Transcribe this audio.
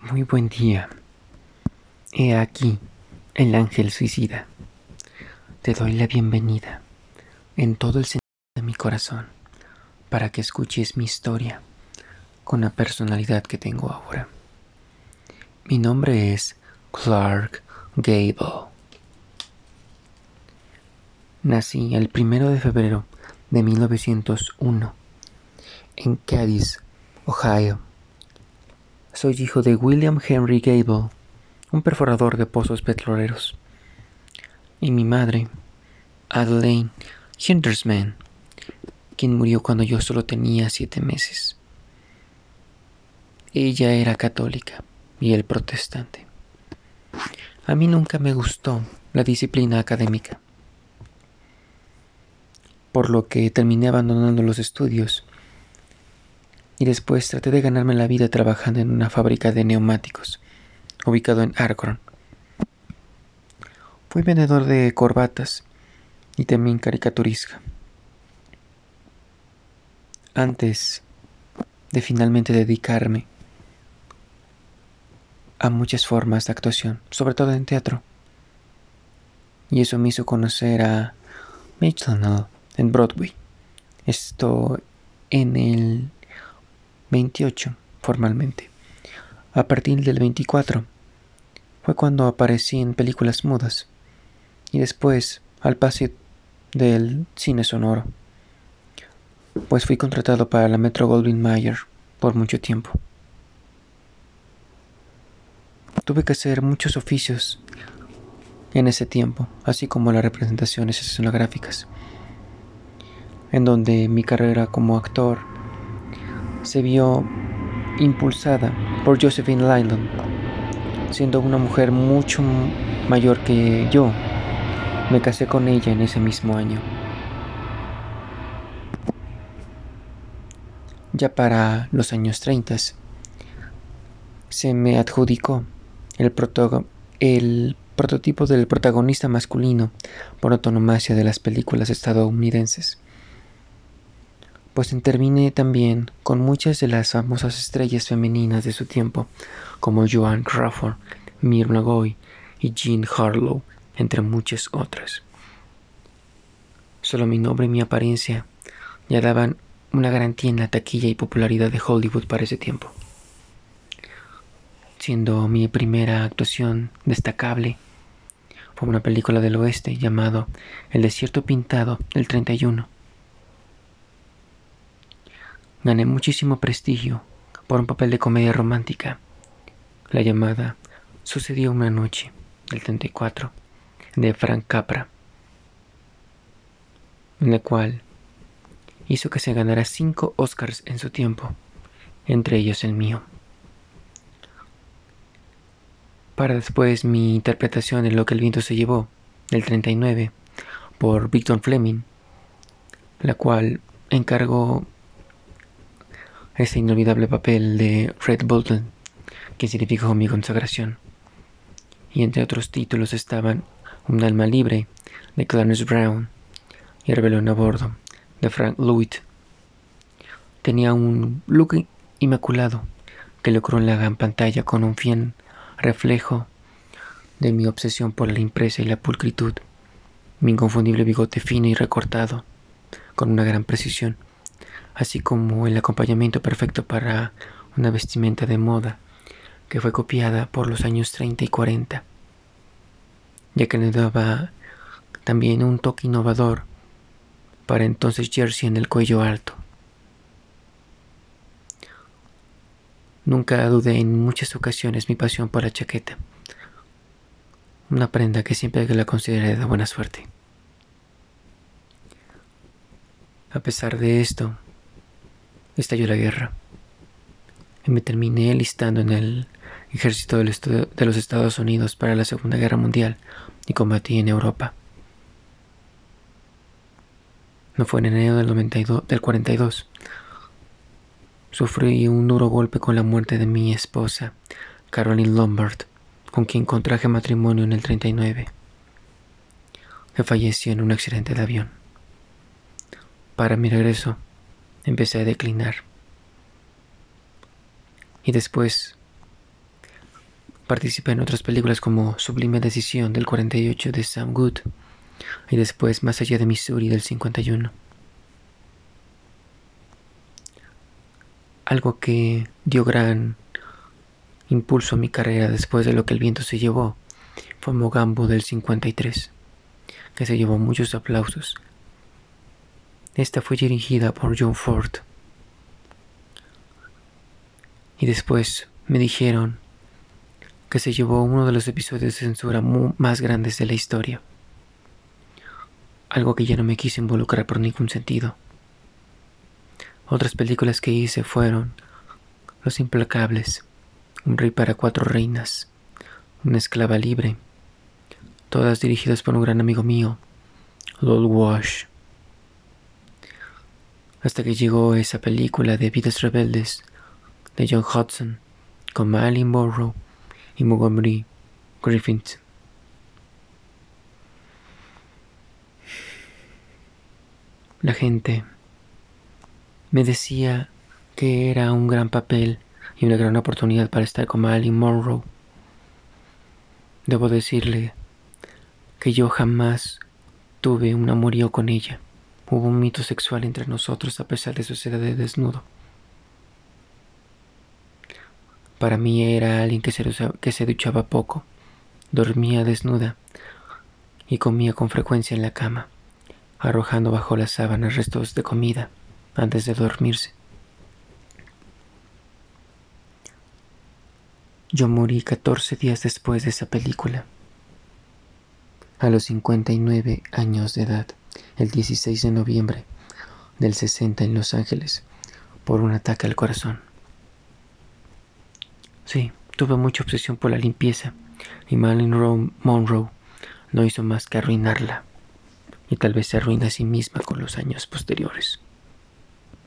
Muy buen día. He aquí el ángel suicida. Te doy la bienvenida en todo el sentido de mi corazón para que escuches mi historia con la personalidad que tengo ahora. Mi nombre es Clark Gable. Nací el primero de febrero de 1901 en Cadiz, Ohio. Soy hijo de William Henry Gable, un perforador de pozos petroleros, y mi madre, Adelaine Hindersman, quien murió cuando yo solo tenía siete meses. Ella era católica y él protestante. A mí nunca me gustó la disciplina académica, por lo que terminé abandonando los estudios y después traté de ganarme la vida trabajando en una fábrica de neumáticos, ubicado en Akron. Fui vendedor de corbatas y también caricaturista. Antes de finalmente dedicarme a muchas formas de actuación, sobre todo en teatro. Y eso me hizo conocer a Mitchell en Broadway. Esto en el 28 formalmente. A partir del 24 fue cuando aparecí en películas mudas y después al pase del cine sonoro. Pues fui contratado para la Metro Goldwyn Mayer por mucho tiempo. Tuve que hacer muchos oficios en ese tiempo, así como las representaciones escenográficas, en donde mi carrera como actor se vio impulsada por Josephine Lyndon, siendo una mujer mucho mayor que yo. Me casé con ella en ese mismo año. Ya para los años 30 se me adjudicó el, prototipo del protagonista masculino por autonomacia de las películas estadounidenses pues intervine también con muchas de las famosas estrellas femeninas de su tiempo, como Joan Crawford, Myrna Goy y Jean Harlow, entre muchas otras. Solo mi nombre y mi apariencia ya daban una garantía en la taquilla y popularidad de Hollywood para ese tiempo. Siendo mi primera actuación destacable fue una película del oeste llamado El desierto pintado del 31 Gané muchísimo prestigio por un papel de comedia romántica. La llamada Sucedió una noche, del 34, de Frank Capra, en la cual hizo que se ganara cinco Oscars en su tiempo, entre ellos el mío. Para después mi interpretación en Lo que el viento se llevó, del 39, por Victor Fleming, la cual encargó ese inolvidable papel de Fred Bolton, que significó mi consagración. Y entre otros títulos estaban Un alma libre, de Clarence Brown, y Rebelión a bordo, de Frank Lewitt. Tenía un look inmaculado que logró en la gran pantalla con un fiel reflejo de mi obsesión por la impresa y la pulcritud, mi inconfundible bigote fino y recortado, con una gran precisión así como el acompañamiento perfecto para una vestimenta de moda que fue copiada por los años 30 y 40, ya que le daba también un toque innovador para entonces jersey en el cuello alto. Nunca dudé en muchas ocasiones mi pasión por la chaqueta, una prenda que siempre la consideré de buena suerte. A pesar de esto, estalló la guerra. Y me terminé alistando en el ejército de los Estados Unidos para la Segunda Guerra Mundial y combatí en Europa. No fue en enero del, 92, del 42. Sufrí un duro golpe con la muerte de mi esposa, Caroline Lombard, con quien contraje matrimonio en el 39, que falleció en un accidente de avión. Para mi regreso, empecé a declinar. Y después Participé en otras películas como Sublime Decisión del 48 de Sam Good y después Más allá de Missouri del 51. Algo que dio gran impulso a mi carrera después de lo que el viento se llevó fue Mogambo del 53, que se llevó muchos aplausos. Esta fue dirigida por John Ford. Y después me dijeron que se llevó uno de los episodios de censura más grandes de la historia. Algo que ya no me quise involucrar por ningún sentido. Otras películas que hice fueron Los Implacables, Un Rey para Cuatro Reinas, Una Esclava Libre, todas dirigidas por un gran amigo mío, Lord Wash. Hasta que llegó esa película de Vidas Rebeldes de John Hudson con Marilyn Monroe y Montgomery Griffith. La gente me decía que era un gran papel y una gran oportunidad para estar con Marilyn Monroe. Debo decirle que yo jamás tuve un amorío con ella. Hubo un mito sexual entre nosotros a pesar de su edad de desnudo. Para mí era alguien que se, que se duchaba poco, dormía desnuda y comía con frecuencia en la cama, arrojando bajo las sábanas restos de comida antes de dormirse. Yo morí 14 días después de esa película, a los 59 años de edad, el 16 de noviembre del 60 en Los Ángeles, por un ataque al corazón. Sí, tuve mucha obsesión por la limpieza y Marilyn Monroe no hizo más que arruinarla y tal vez se arruina a sí misma con los años posteriores.